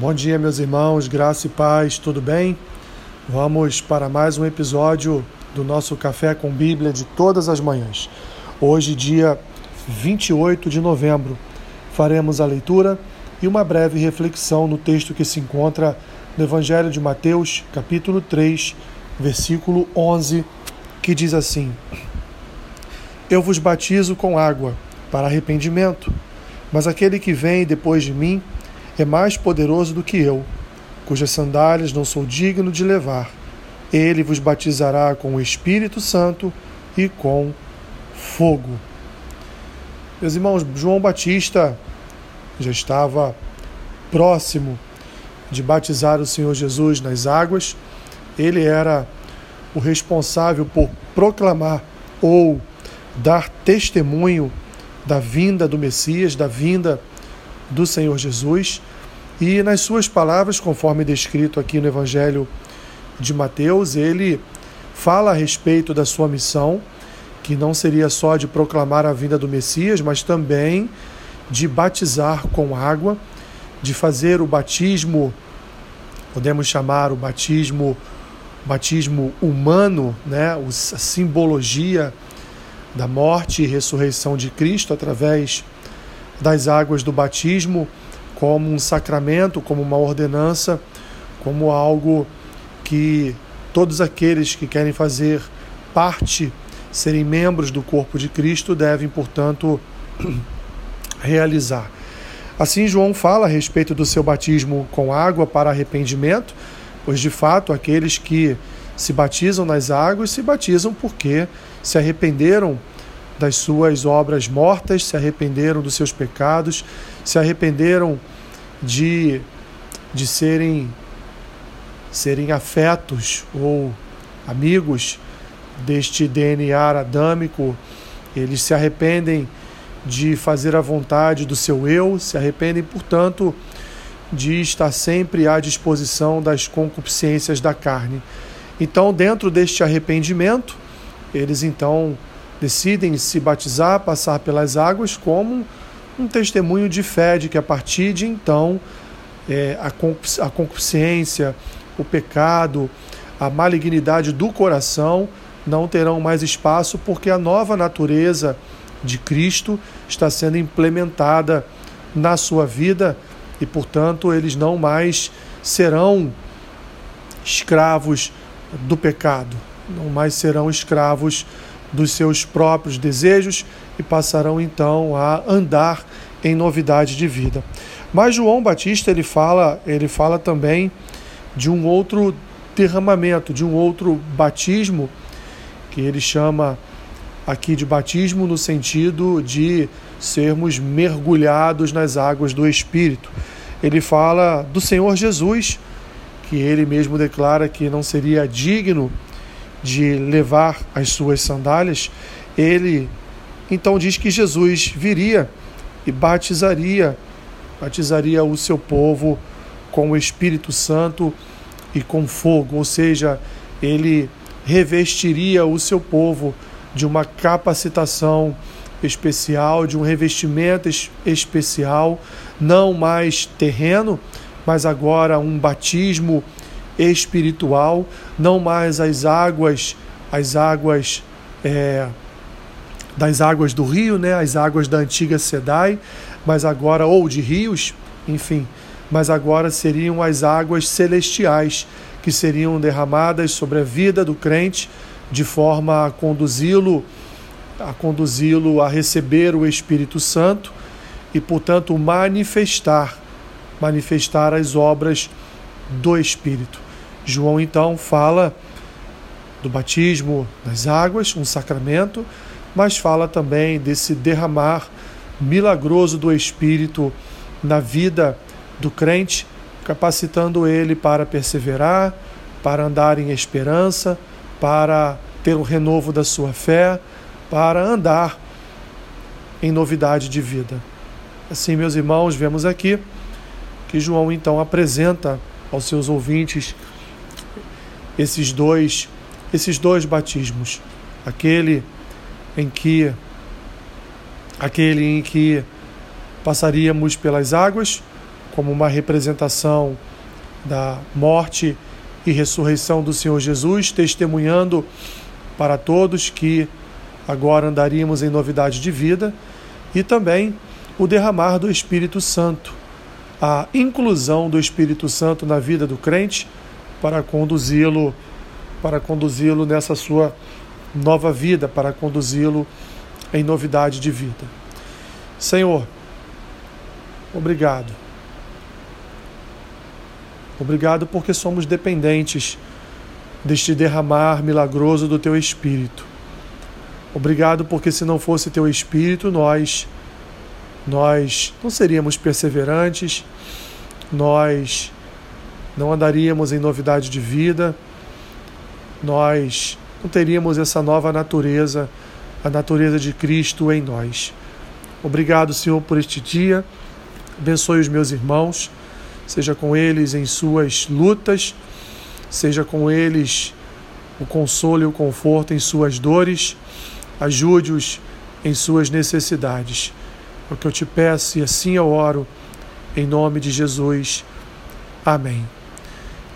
Bom dia, meus irmãos, graça e paz, tudo bem? Vamos para mais um episódio do nosso Café com Bíblia de todas as manhãs. Hoje, dia 28 de novembro, faremos a leitura e uma breve reflexão no texto que se encontra no Evangelho de Mateus, capítulo 3, versículo 11, que diz assim: Eu vos batizo com água para arrependimento, mas aquele que vem depois de mim é mais poderoso do que eu, cujas sandálias não sou digno de levar. Ele vos batizará com o Espírito Santo e com fogo. Meus irmãos, João Batista já estava próximo de batizar o Senhor Jesus nas águas. Ele era o responsável por proclamar ou dar testemunho da vinda do Messias, da vinda do Senhor Jesus. E nas suas palavras, conforme descrito aqui no Evangelho de Mateus, ele fala a respeito da sua missão, que não seria só de proclamar a vinda do Messias, mas também de batizar com água, de fazer o batismo, podemos chamar o batismo batismo humano, né, a simbologia da morte e ressurreição de Cristo através das águas do batismo como um sacramento, como uma ordenança, como algo que todos aqueles que querem fazer parte, serem membros do corpo de Cristo, devem, portanto, realizar. Assim, João fala a respeito do seu batismo com água para arrependimento, pois de fato aqueles que se batizam nas águas se batizam porque se arrependeram das suas obras mortas, se arrependeram dos seus pecados, se arrependeram de, de serem, serem afetos ou amigos deste DNA adâmico, eles se arrependem de fazer a vontade do seu eu, se arrependem, portanto, de estar sempre à disposição das concupiscências da carne. Então, dentro deste arrependimento, eles então decidem se batizar, passar pelas águas, como um testemunho de fé de que a partir de então é, a concupiscência, o pecado, a malignidade do coração não terão mais espaço, porque a nova natureza de Cristo está sendo implementada na sua vida e, portanto, eles não mais serão escravos do pecado, não mais serão escravos dos seus próprios desejos e passarão então a andar em novidade de vida. Mas João Batista ele fala, ele fala também de um outro derramamento, de um outro batismo que ele chama aqui de batismo no sentido de sermos mergulhados nas águas do Espírito. Ele fala do Senhor Jesus, que ele mesmo declara que não seria digno de levar as suas sandálias, ele então diz que Jesus viria e batizaria, batizaria o seu povo com o Espírito Santo e com fogo, ou seja, ele revestiria o seu povo de uma capacitação especial, de um revestimento especial, não mais terreno, mas agora um batismo não mais as águas, as águas é, das águas do rio, né, as águas da antiga Sedai, mas agora ou de rios, enfim, mas agora seriam as águas celestiais que seriam derramadas sobre a vida do crente de forma a conduzi-lo a conduzi-lo a receber o Espírito Santo e, portanto, manifestar manifestar as obras do Espírito. João então fala do batismo nas águas, um sacramento, mas fala também desse derramar milagroso do Espírito na vida do crente, capacitando ele para perseverar, para andar em esperança, para ter o renovo da sua fé, para andar em novidade de vida. Assim, meus irmãos, vemos aqui que João então apresenta aos seus ouvintes esses dois, esses dois batismos, aquele em que aquele em que passaríamos pelas águas como uma representação da morte e ressurreição do Senhor Jesus, testemunhando para todos que agora andaríamos em novidade de vida, e também o derramar do Espírito Santo, a inclusão do Espírito Santo na vida do crente para conduzi-lo para conduzi-lo nessa sua nova vida, para conduzi-lo em novidade de vida. Senhor, obrigado. Obrigado porque somos dependentes deste derramar milagroso do teu espírito. Obrigado porque se não fosse teu espírito, nós nós não seríamos perseverantes, nós não andaríamos em novidade de vida, nós não teríamos essa nova natureza, a natureza de Cristo em nós. Obrigado, Senhor, por este dia. Abençoe os meus irmãos, seja com eles em suas lutas, seja com eles o consolo e o conforto em suas dores, ajude-os em suas necessidades. É o que eu te peço e assim eu oro, em nome de Jesus. Amém.